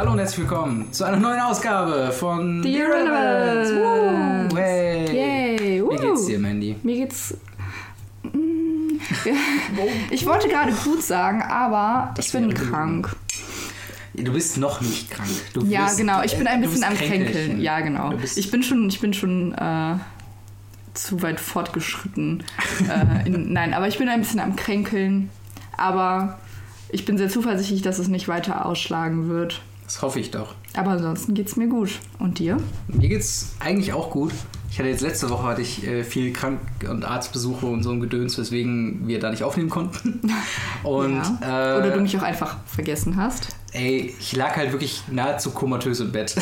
Hallo und herzlich willkommen zu einer neuen Ausgabe von The Irrelevance. Woo, hey. Yay. Wie geht's dir, Mandy? Mir geht's. Mm, Ich wollte gerade gut sagen, aber Das ich bin krank. Du bist noch nicht krank. Du Ja, bist, genau. Ich bin ein äh, bisschen am. Kränkeln. Ja, genau. Ich bin schon, ich bin schon äh, zu weit fortgeschritten. äh, in, nein, aber ich bin ein bisschen am Kränkeln. Aber ich bin sehr zuversichtlich, dass es nicht weiter ausschlagen wird. Das hoffe ich doch. Aber ansonsten geht's mir gut. Und dir? Mir geht's eigentlich auch gut. Ich hatte jetzt letzte Woche hatte ich äh, viel Krank- und Arztbesuche und so ein Gedöns, weswegen wir da nicht aufnehmen konnten. Und ja. äh, Oder du mich auch einfach vergessen hast. ey, ich lag halt wirklich nahezu komatös im Bett.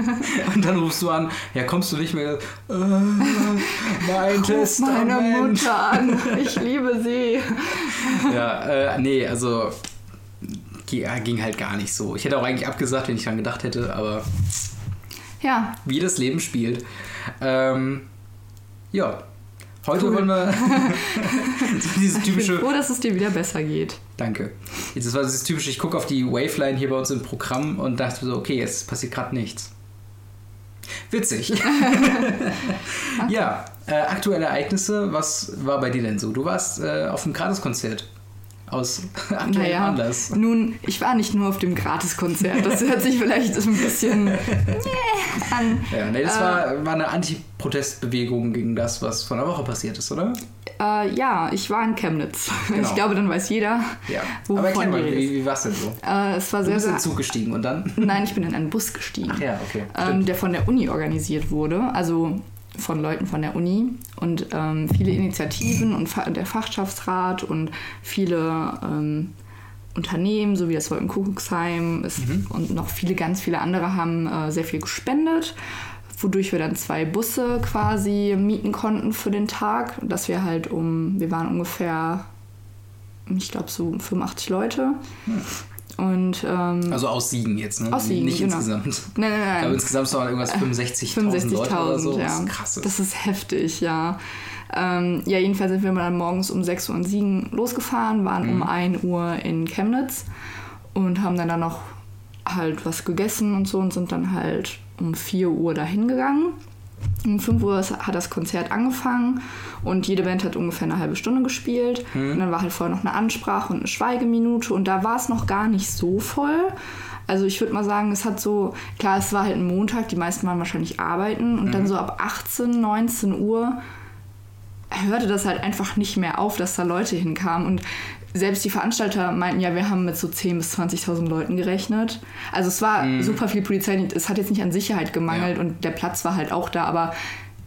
und dann rufst du an, ja, kommst du nicht mehr? Äh, mein Ruf Testament. meine Mutter an. Ich liebe sie. Ja, äh, nee, also ging halt gar nicht so. Ich hätte auch eigentlich abgesagt, wenn ich dran gedacht hätte, aber Ja, wie das Leben spielt. Ähm, ja, heute Cool. wollen wir so dieses ich bin typische. froh, dass es dir wieder besser geht. Danke. Jetzt war dieses typische, ich gucke auf die Waveline hier bei uns im Programm und dachte so, okay, jetzt passiert gerade nichts. Witzig. ja, äh, aktuelle Ereignisse, was war bei dir denn so? Du warst äh, auf einem Gratiskonzert. Aus aktuellem Naja, Anlass. nun, ich war nicht nur auf dem Gratiskonzert. Das hört sich vielleicht ein bisschen an. Ja, nee, das Äh, war, war eine Anti-Protestbewegung gegen das, was vor einer Woche passiert ist, oder? Äh, ja, ich war in Chemnitz. Genau. Ich glaube, dann weiß jeder, Ja. wovon Aber erklär mal, wie, wie war es denn so? Äh, es war Du sehr, bist in den Zug gestiegen und dann? Nein, ich bin in einen Bus gestiegen. Ach ja, okay. ähm, der von der Uni organisiert wurde, also von Leuten von der Uni und ähm, viele Initiativen und der Fachschaftsrat und viele ähm, Unternehmen, so wie das Wolkenkuckucksheim ist, und noch viele, ganz viele andere haben äh, sehr viel gespendet, wodurch wir dann zwei Busse quasi mieten konnten für den Tag, dass wir halt um, wir waren ungefähr, ich glaube so 85 Leute und ähm, Also aus Siegen jetzt, ne? Aus Siegen, Nicht genau. insgesamt. nein, nein, Ich nein. glaube, insgesamt waren irgendwas 65.000 Leute oder so. 65.000, Das ja. ist krass. Das ist heftig, ja. Ähm, ja, jedenfalls sind wir dann morgens um 6 Uhr in Siegen losgefahren, waren Mhm. um 1 Uhr in Chemnitz und haben dann, dann noch halt was gegessen und so und sind dann halt um 4 Uhr dahin gegangen. Um 5 Uhr hat das Konzert angefangen und jede Band hat ungefähr eine halbe Stunde gespielt. Mhm. Und dann war halt vorher noch eine Ansprache und eine Schweigeminute und da war es noch gar nicht so voll. Also ich würde mal sagen, es hat so, klar, es war halt ein Montag, die meisten waren wahrscheinlich arbeiten und Mhm. dann so ab 18, 19 Uhr hörte das halt einfach nicht mehr auf, dass da Leute hinkamen. Und selbst die Veranstalter meinten ja, wir haben mit so 10.000 bis 20.000 Leuten gerechnet. Also es war super viel Polizei. Es hat jetzt nicht an Sicherheit gemangelt Mhm. Ja. und der Platz war halt auch da, aber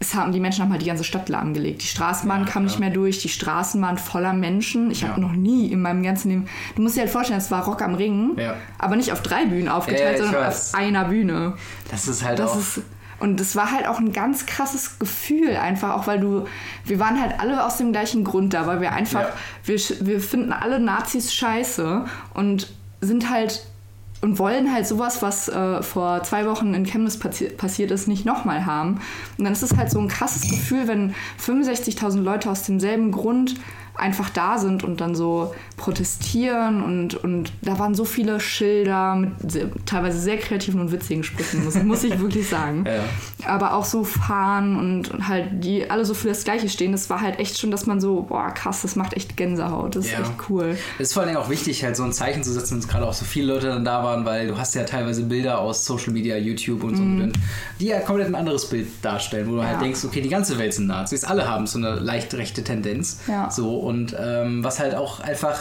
es haben, die Menschen haben halt die ganze Stadt lahmgelegt. Die Straßenbahn kam nicht mehr durch, die Straßen waren voller Menschen. Ich Ja. habe noch nie in meinem ganzen Leben. Du musst dir halt vorstellen, es war Rock am Ring, Ja. aber nicht auf drei Bühnen aufgeteilt, Ja, ja, sondern weiß. auf einer Bühne. Das ist halt Das auch. ist, und es war halt auch ein ganz krasses Gefühl, einfach auch, weil du, wir waren halt alle aus dem gleichen Grund da, weil wir einfach, Ja. wir, wir finden alle Nazis scheiße und sind halt und wollen halt sowas, was äh, vor zwei Wochen in Chemnitz passi passiert ist, nicht nochmal haben. Und dann ist es halt so ein krasses Gefühl, wenn 65.000 Leute aus demselben Grund einfach da sind und dann so protestieren und, und da waren so viele Schilder mit sehr, teilweise sehr kreativen und witzigen Sprüchen, muss, muss ich wirklich sagen. Ja. Aber auch so fahren und, und halt die alle so für das Gleiche stehen, das war halt echt schon, dass man so, boah krass, das macht echt Gänsehaut, das ist Ja. echt cool. Es ist vor allem auch wichtig, halt so ein Zeichen zu setzen, dass gerade auch so viele Leute dann da waren, weil du hast ja teilweise Bilder aus Social Media, YouTube und so, die ja komplett ein anderes Bild darstellen, wo du halt. Ja. denkst, okay, die ganze Welt sind Nazis, alle haben so eine leicht rechte Tendenz. Ja. So, und ähm, was halt auch einfach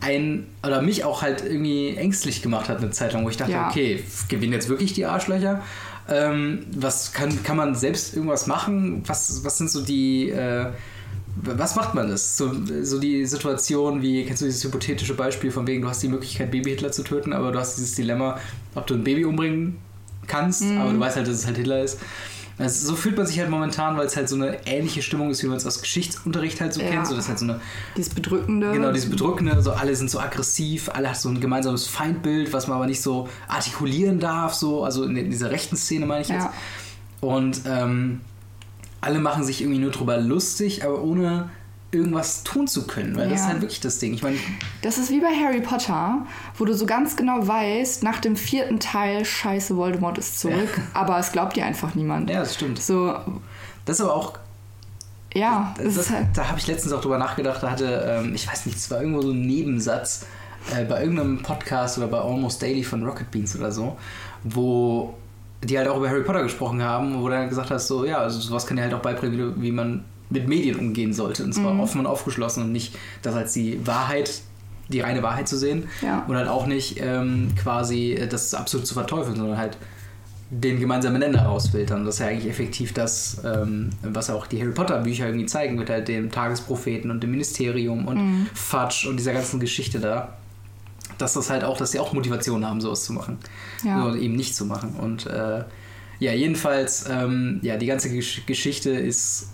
ein, oder mich auch halt irgendwie ängstlich gemacht hat eine Zeit lang, wo ich dachte, Ja. okay, gewinnen jetzt wirklich die Arschlöcher? Ähm, was kann, kann man selbst irgendwas machen? Was, was sind so die, äh, was macht man das? So, so die Situation wie, kennst du dieses hypothetische Beispiel von wegen, du hast die Möglichkeit, Baby-Hitler zu töten, aber du hast dieses Dilemma, ob du ein Baby umbringen kannst, aber du weißt halt, dass es halt Hitler ist. Also so fühlt man sich halt momentan, weil es halt so eine ähnliche Stimmung ist, wie man es aus Geschichtsunterricht halt so Ja. kennt. So, das halt so eine Dieses Bedrückende. Genau, dieses Bedrückende, so alle sind so aggressiv, alle haben so ein gemeinsames Feindbild, was man aber nicht so artikulieren darf, so, also in dieser rechten Szene meine ich jetzt. Ja. Und ähm, alle machen sich irgendwie nur drüber lustig, aber ohne irgendwas tun zu können. Weil das ist Ja. halt wirklich das Ding. Ich meine, Das ist wie bei Harry Potter, wo du so ganz genau weißt, nach dem vierten Teil, scheiße, Voldemort ist zurück, aber es glaubt dir einfach niemand. ja, das stimmt. So, Das ist aber auch ja, das, das, halt, da habe ich letztens auch drüber nachgedacht. Da hatte, ähm, ich weiß nicht, es war irgendwo so ein Nebensatz äh, bei irgendeinem Podcast oder bei Almost Daily von Rocket Beans oder so, wo die halt auch über Harry Potter gesprochen haben, wo du dann gesagt hast, so, ja, also sowas kann dir halt auch beibringen, wie, wie man mit Medien umgehen sollte. Und zwar offen und aufgeschlossen und nicht das als die Wahrheit, die reine Wahrheit zu sehen. Ja. Und halt auch nicht ähm, quasi äh, das absolut zu verteufeln, sondern halt den gemeinsamen Nenner rausfiltern. Das ist ja eigentlich effektiv das, ähm, was auch die Harry Potter Bücher irgendwie zeigen, mit halt dem Tagespropheten und dem Ministerium und Fudge und dieser ganzen Geschichte da. Dass das halt auch, dass sie auch Motivation haben, sowas zu machen. Ja. Oder eben nicht zu machen. Und äh, ja, jedenfalls, ähm, ja, die ganze Gesch Geschichte ist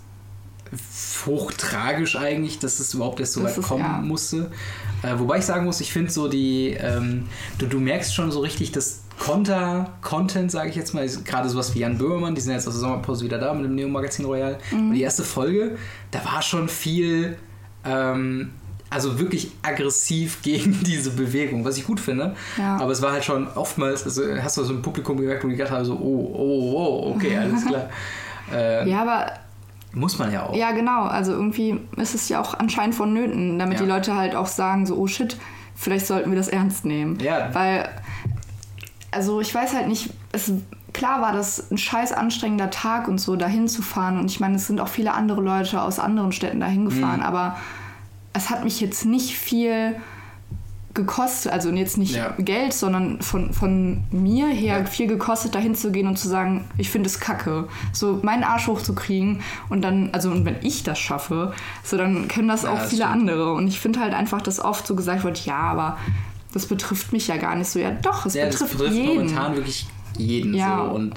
hochtragisch eigentlich, dass es überhaupt erst so weit kommen ja. musste. Äh, wobei ich sagen muss, ich finde so die, ähm, du, du merkst schon so richtig, dass Konter, Content, sage ich jetzt mal, gerade sowas wie Jan Böhmermann, die sind jetzt aus der Sommerpause wieder da mit dem Neo-Magazin Royal. Mhm. Und die erste Folge, da war schon viel, ähm, also wirklich aggressiv gegen diese Bewegung, was ich gut finde. Ja. Aber es war halt schon oftmals, also hast du so im Publikum gemerkt, wo die haben, so, oh, oh, oh, okay, alles klar. äh, ja, aber Muss man ja auch. Ja, genau. Also irgendwie ist es ja auch anscheinend vonnöten, damit Ja. die Leute halt auch sagen, so, oh shit, vielleicht sollten wir das ernst nehmen. Ja. Weil, also ich weiß halt nicht, es, klar war das ein scheiß anstrengender Tag und so, dahin zu fahren. Und ich meine, es sind auch viele andere Leute aus anderen Städten dahin Mhm. gefahren, aber es hat mich jetzt nicht viel gekostet, also jetzt nicht Ja. Geld, sondern von, von mir her Ja. viel gekostet, dahin zu gehen und zu sagen, ich finde es kacke. So meinen Arsch hochzukriegen und dann, also und wenn ich das schaffe, so dann können das Ja, auch das viele stimmt. andere. Und ich finde halt einfach, dass oft so gesagt wird, ja, aber das betrifft mich ja gar nicht so. Ja, doch, es Ja, das betrifft, betrifft jeden. momentan wirklich jeden Ja. so. Und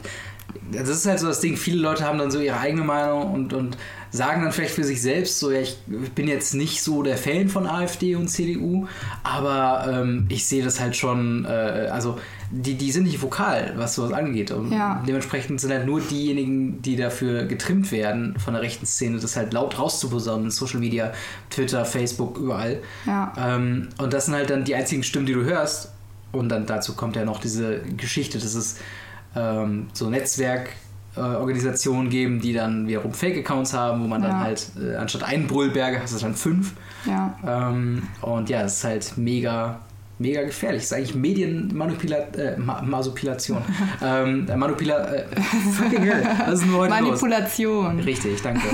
das ist halt so das Ding, viele Leute haben dann so ihre eigene Meinung und, und sagen dann vielleicht für sich selbst so, ja, ich bin jetzt nicht so der Fan von AfD und CDU, aber ähm, ich sehe das halt schon, äh, also die, die sind nicht vokal, was sowas angeht. Und Ja. dementsprechend sind halt nur diejenigen, die dafür getrimmt werden von der rechten Szene, das halt laut rauszuposaunen in Social Media, Twitter, Facebook, überall. Ja. Ähm, und das sind halt dann die einzigen Stimmen, die du hörst. Und dann dazu kommt ja noch diese Geschichte, dass es ähm, so Netzwerkorganisationen geben, die dann wiederum Fake-Accounts haben, wo man dann Ja. halt äh, anstatt einen Brüllberger hast du dann fünf. Ja. Ähm, und ja, es ist halt mega, mega gefährlich. Es ist eigentlich Medienmanipulation. Äh, Ma Masopilation. ähm, Manipula äh, fucking hell. Was ist denn heute los? Manipulation. Richtig, danke.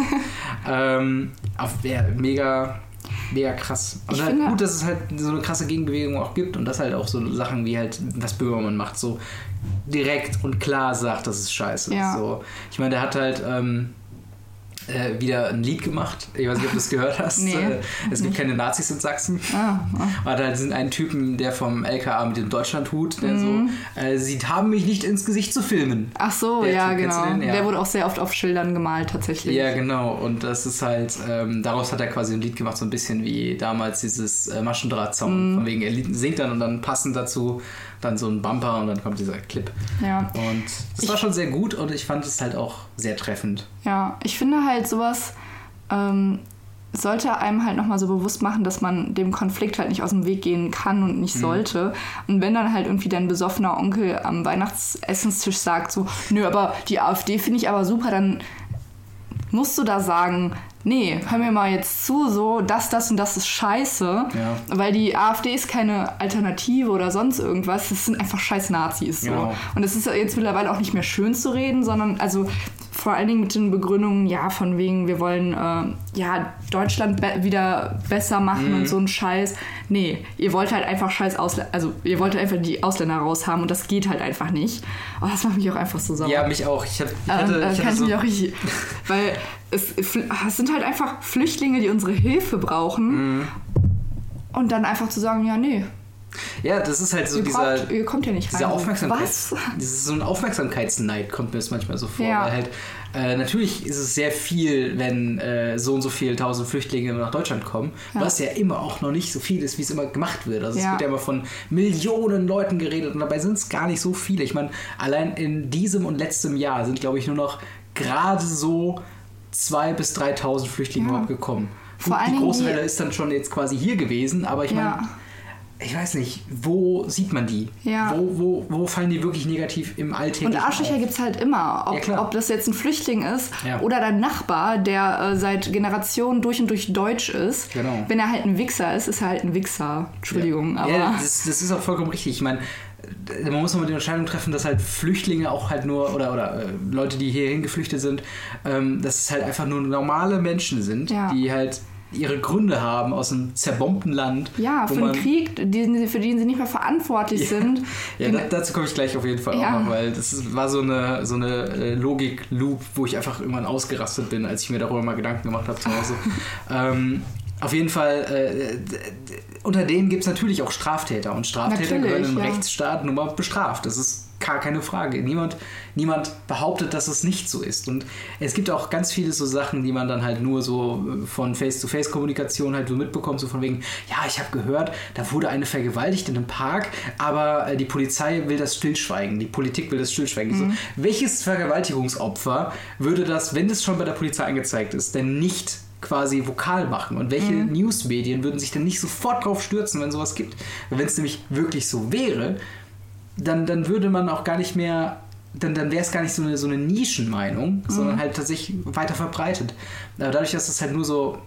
ähm, auf, ja, mega, mega krass. Und Ich halt gut, dass es halt so eine krasse Gegenbewegung auch gibt und das halt auch so Sachen wie halt, was Böhmermann macht, so direkt und klar sagt, das ist scheiße. Ja. So, ich meine, der hat halt ähm, äh, wieder ein Lied gemacht. Ich weiß nicht, ob du das gehört hast. Nee, Äh, es gibt keine Nazis in Sachsen. Ah, ah. Hat halt diesen einen Typen, der vom LKA mit dem Deutschlandhut, der Mhm. so, äh, sie haben mich nicht ins Gesicht zu filmen. Ach so, Der ja, Typ, genau. Ja. Der wurde auch sehr oft auf Schildern gemalt, tatsächlich. Ja, genau. Und das ist halt, ähm, daraus hat er quasi ein Lied gemacht, so ein bisschen wie damals dieses äh, Maschendraht-Song. Von wegen, er singt dann und dann passend dazu dann so ein Bumper und dann kommt dieser Clip. ja. Und das war schon sehr gut und ich fand es halt auch sehr treffend. Ja, ich finde halt sowas ähm, sollte einem halt nochmal so bewusst machen, dass man dem Konflikt halt nicht aus dem Weg gehen kann und nicht sollte. Und wenn dann halt irgendwie dein besoffener Onkel am Weihnachtsessenstisch sagt so, nö, aber die AfD finde ich aber super, dann musst du da sagen, nee, hör mir mal jetzt zu, so, das, das und das ist scheiße. Ja. Weil die AfD ist keine Alternative oder sonst irgendwas. Das sind einfach scheiß Nazis. So. Genau. Und es ist jetzt mittlerweile auch nicht mehr schön zu reden, sondern also vor allen Dingen mit den Begründungen, ja, von wegen, wir wollen äh, ja Deutschland be wieder besser machen Mhm. und so ein Scheiß. Nee, ihr wollt halt einfach scheiß Ausländer, also ihr wollt einfach die Ausländer raushaben und das geht halt einfach nicht. Oh, das macht mich auch einfach so sauer. Ja, mich auch. Ich, hab, ich Ähm, hatte, äh, ich kann hatte ich so, mich auch richtig. Weil es, es sind halt einfach Flüchtlinge, die unsere Hilfe brauchen. Mhm. Und dann einfach zu sagen, ja, nee, ja, das ist halt so ihr, dieser, braucht, ihr kommt ja nicht rein. Aufmerksamkeit. Was? Ist so ein Aufmerksamkeitsneid, kommt mir das manchmal so vor. Ja. Weil halt, äh, natürlich ist es sehr viel, wenn äh, so und so viele tausend Flüchtlinge nach Deutschland kommen, Ja. was ja immer auch noch nicht so viel ist, wie es immer gemacht wird. Also es Ja. wird ja immer von Millionen Leuten geredet und dabei sind es gar nicht so viele. Ich meine, allein in diesem und letztem Jahr sind, glaube ich, nur noch gerade so zwei bis 3.000 Flüchtlinge Ja. überhaupt gekommen. Vor Gut, die große Welle ist dann schon jetzt quasi hier gewesen, aber ich meine, ich weiß nicht, wo sieht man die? Ja. Wo, wo, wo fallen die wirklich negativ im Alltäglichen Und Arschlöcher gibt es halt immer. Ob, Ja, ob das jetzt ein Flüchtling ist Ja. oder dein Nachbar, der äh, seit Generationen durch und durch deutsch ist. Genau. Wenn er halt ein Wichser ist, ist er halt ein Wichser. Entschuldigung, ja. aber. Ja, das, das ist auch vollkommen richtig. Ich meine, man muss nochmal die Entscheidung treffen, dass halt Flüchtlinge auch halt nur, oder, oder äh, Leute, die hierhin geflüchtet sind, ähm, dass es halt einfach nur normale Menschen sind, die halt ihre Gründe haben aus einem zerbombten Land. ja, wo für man- einen Krieg, den, für den sie nicht mehr verantwortlich sind. Ja, da, dazu komme ich gleich auf jeden Fall Ja. auch noch, weil das war so eine, so eine äh, Logik-Loop, wo ich einfach irgendwann ausgerastet bin, als ich mir darüber mal Gedanken gemacht habe zu Hause. ähm, auf jeden Fall, äh, unter denen gibt es natürlich auch Straftäter und Straftäter Natürlich, gehören im ja. Rechtsstaat nun mal bestraft. Das ist gar keine Frage. Niemand, niemand behauptet, dass es nicht so ist. Und es gibt auch ganz viele so Sachen, die man dann halt nur so äh, von Face-to-Face-Kommunikation halt so mitbekommt, so von wegen, ja, ich habe gehört, da wurde eine vergewaltigt in einem Park, aber äh, die Polizei will das stillschweigen, die Politik will das stillschweigen. So, welches Vergewaltigungsopfer würde das, wenn es schon bei der Polizei angezeigt ist, denn nicht quasi vokal machen? Und welche Newsmedien würden sich denn nicht sofort drauf stürzen, wenn sowas gibt? Wenn es nämlich wirklich so wäre, dann, dann würde man auch gar nicht mehr, dann, dann wäre es gar nicht so eine, so eine Nischenmeinung, sondern halt tatsächlich weiter verbreitet. Aber dadurch, dass es halt nur so,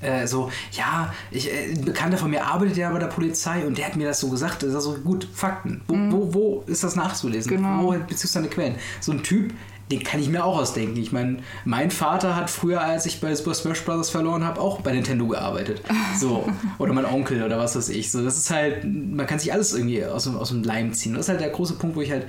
äh, so, ja, ich, äh, ein Bekannter von mir arbeitet ja bei der Polizei und der hat mir das so gesagt, das ist so, gut, Fakten. Wo, wo, wo ist das nachzulesen? Genau. Wo beziehst du deine Quellen? So ein Typ, den kann ich mir auch ausdenken. Ich meine, mein Vater hat früher, als ich bei Super Smash Bros. verloren habe, auch bei Nintendo gearbeitet. So. Oder mein Onkel oder was weiß ich. So, das ist halt, man kann sich alles irgendwie aus, aus dem Leim ziehen. Das ist halt der große Punkt, wo ich halt,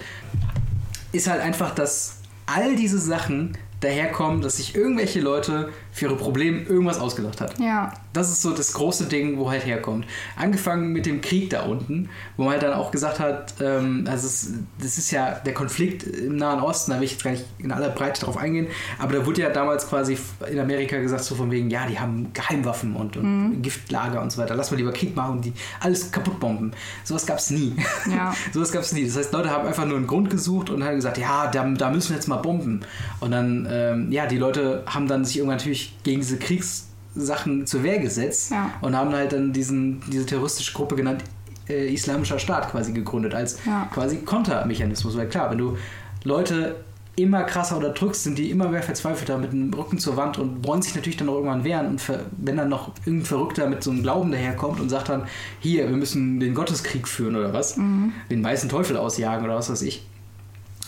ist halt einfach, dass all diese Sachen daherkommen, dass sich irgendwelche Leute für ihre Probleme irgendwas ausgedacht hat. ja. Das ist so das große Ding, wo halt herkommt. Angefangen mit dem Krieg da unten, wo man halt dann auch gesagt hat, ähm, also es, das ist ja der Konflikt im Nahen Osten, da will ich jetzt gar nicht in aller Breite drauf eingehen, aber da wurde ja damals quasi in Amerika gesagt, so von wegen, ja, die haben Geheimwaffen und, und Giftlager und so weiter, lass mal lieber Krieg machen und die alles kaputt bomben. Sowas gab es nie. Ja. Sowas gab es nie. Das heißt, Leute haben einfach nur einen Grund gesucht und haben gesagt, ja, da, da müssen wir jetzt mal bomben. Und dann, ähm, ja, die Leute haben dann sich irgendwann natürlich gegen diese Kriegssachen zur Wehr gesetzt Ja. und haben halt dann diesen, diese terroristische Gruppe genannt äh, Islamischer Staat quasi gegründet, als Ja. quasi Kontermechanismus. Weil klar, wenn du Leute immer krasser unterdrückst, sind die immer mehr verzweifelter mit dem Rücken zur Wand und wollen sich natürlich dann auch irgendwann wehren. Und wenn dann noch irgendein Verrückter mit so einem Glauben daherkommt und sagt dann, hier, wir müssen den Gotteskrieg führen oder was, den weißen Teufel ausjagen oder was weiß ich,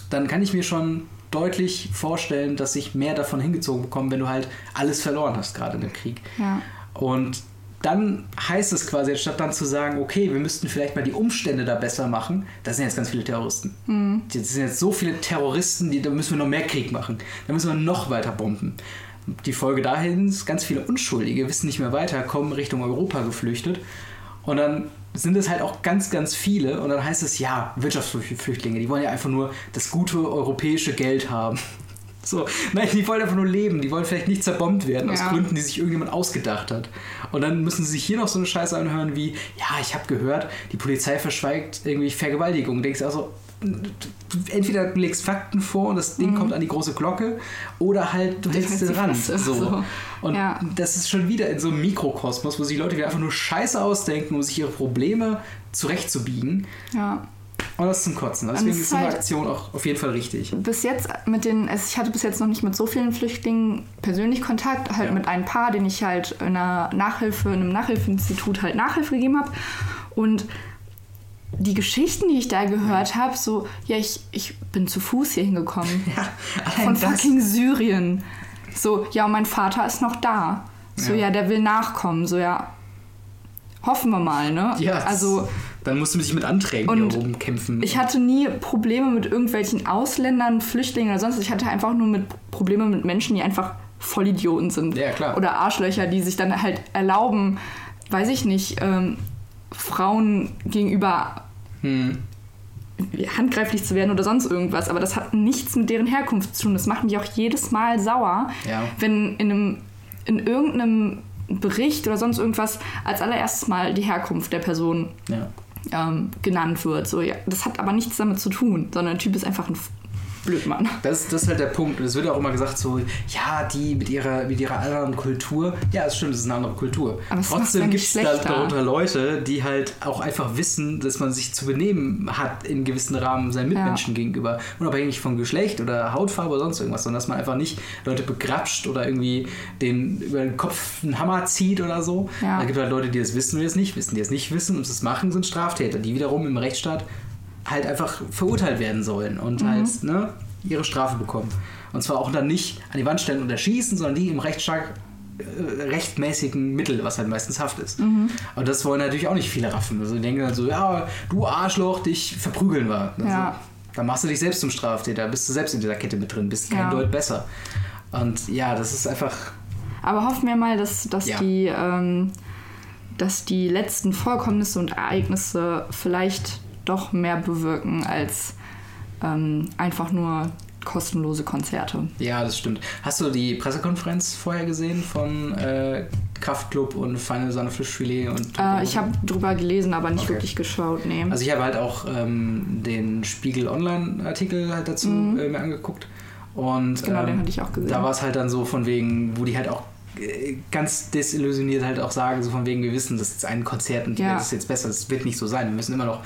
dann kann ich mir schon deutlich vorstellen, dass ich mehr davon hingezogen bekomme, wenn du halt alles verloren hast, gerade in dem Krieg. Ja. Und dann heißt es quasi, anstatt dann zu sagen, okay, wir müssten vielleicht mal die Umstände da besser machen, das sind jetzt ganz viele Terroristen. Das sind jetzt so viele Terroristen, die, da müssen wir noch mehr Krieg machen. Da müssen wir noch weiter bomben. Die Folge dahin ist, ganz viele Unschuldige wissen nicht mehr weiter, kommen Richtung Europa geflüchtet. Und dann sind es halt auch ganz, ganz viele. Und dann heißt es, ja, Wirtschaftsflüchtlinge, die wollen ja einfach nur das gute europäische Geld haben. So, nein, die wollen einfach nur leben. Die wollen vielleicht nicht zerbombt werden, aus Ja. Gründen, die sich irgendjemand ausgedacht hat. Und dann müssen sie sich hier noch so eine Scheiße anhören wie, ja, ich habe gehört, die Polizei verschweigt irgendwie Vergewaltigung. Denkst du also, entweder du legst Fakten vor und das Ding kommt an die große Glocke, oder halt du hältst den Rand. So. So. Und Ja. das ist schon wieder in so einem Mikrokosmos, wo sich Leute wieder einfach nur Scheiße ausdenken, um sich ihre Probleme zurechtzubiegen. ja. Und das ist zum Kotzen. Deswegen es ist ist so eine halt- Aktion auch auf jeden Fall richtig. bis jetzt mit den, also ich hatte bis jetzt noch nicht mit so vielen Flüchtlingen persönlich Kontakt, halt Ja. mit ein paar, denen ich halt in einer Nachhilfe, in einem Nachhilfeinstitut halt Nachhilfe gegeben habe. Und die Geschichten, die ich da gehört habe, so, ja, ich, ich bin zu Fuß hier hingekommen. Ja, Von fucking Syrien. So, ja, und mein Vater ist noch da. So, Ja. ja, der will nachkommen. So, ja, hoffen wir mal, ne? Ja, also dann musst du sich mit Anträgen Und hier oben kämpfen. ich hatte nie Probleme mit irgendwelchen Ausländern, Flüchtlingen oder sonst. was. Ich hatte einfach nur mit Probleme mit Menschen, die einfach Vollidioten sind. Ja, klar. Oder Arschlöcher, die sich dann halt erlauben, weiß ich nicht, ähm, Frauen gegenüber Hm. handgreiflich zu werden oder sonst irgendwas. Aber das hat nichts mit deren Herkunft zu tun. Das macht mich auch jedes Mal sauer, Ja. wenn in, einem, in irgendeinem Bericht oder sonst irgendwas als allererstes mal die Herkunft der Person Ja. ähm, genannt wird. So, ja, das hat aber nichts damit zu tun, sondern der Typ ist einfach ein blöd, Mann. Das, das ist halt der Punkt. Und es wird auch immer gesagt, so, ja, die mit ihrer, mit ihrer anderen Kultur. Ja, es stimmt, es ist eine andere Kultur. Aber es ja Trotzdem gibt es da darunter Leute, die halt auch einfach wissen, dass man sich zu benehmen hat in gewissen Rahmen seinen Mitmenschen gegenüber. Unabhängig von Geschlecht oder Hautfarbe oder sonst irgendwas, sondern dass man einfach nicht Leute begrapscht oder irgendwie den über den Kopf einen Hammer zieht oder so. Ja. Da gibt halt Leute, die das wissen und die es nicht wissen. Die es nicht wissen und es machen, sind Straftäter, die wiederum im Rechtsstaat halt einfach verurteilt werden sollen und halt ne, ihre Strafe bekommen. Und zwar auch dann nicht an die Wand stellen und erschießen, sondern die im Rechtsstaat äh, rechtmäßigen Mittel, was halt meistens Haft ist. Und das wollen natürlich auch nicht viele raffen. Also die denken dann so, ja, du Arschloch, dich verprügeln wir. Also, Ja. Dann machst du dich selbst zum Straftäter, bist du selbst in dieser Kette mit drin, bist kein Ja. Deut besser. Und ja, das ist einfach, Aber hoffen wir mal, dass, dass, Ja. die, ähm, dass die letzten Vorkommnisse und Ereignisse vielleicht doch mehr bewirken als ähm, einfach nur kostenlose Konzerte. ja, das stimmt. Hast du die Pressekonferenz vorher gesehen von äh, Kraftklub und Final Sonne Fischfilet und Äh, ich habe drüber gelesen, aber nicht Okay. wirklich geschaut. Nee. Also ich habe halt auch ähm, den Spiegel Online-Artikel halt dazu äh, mir angeguckt. Und Mhm. Genau, ähm, den hatte ich auch gesehen. Da war es halt dann so von wegen, wo die halt auch äh, ganz desillusioniert halt auch sagen, so von wegen, wir wissen, das ist ein Konzert und Ja. Welt ist jetzt besser, das wird nicht so sein, wir müssen immer noch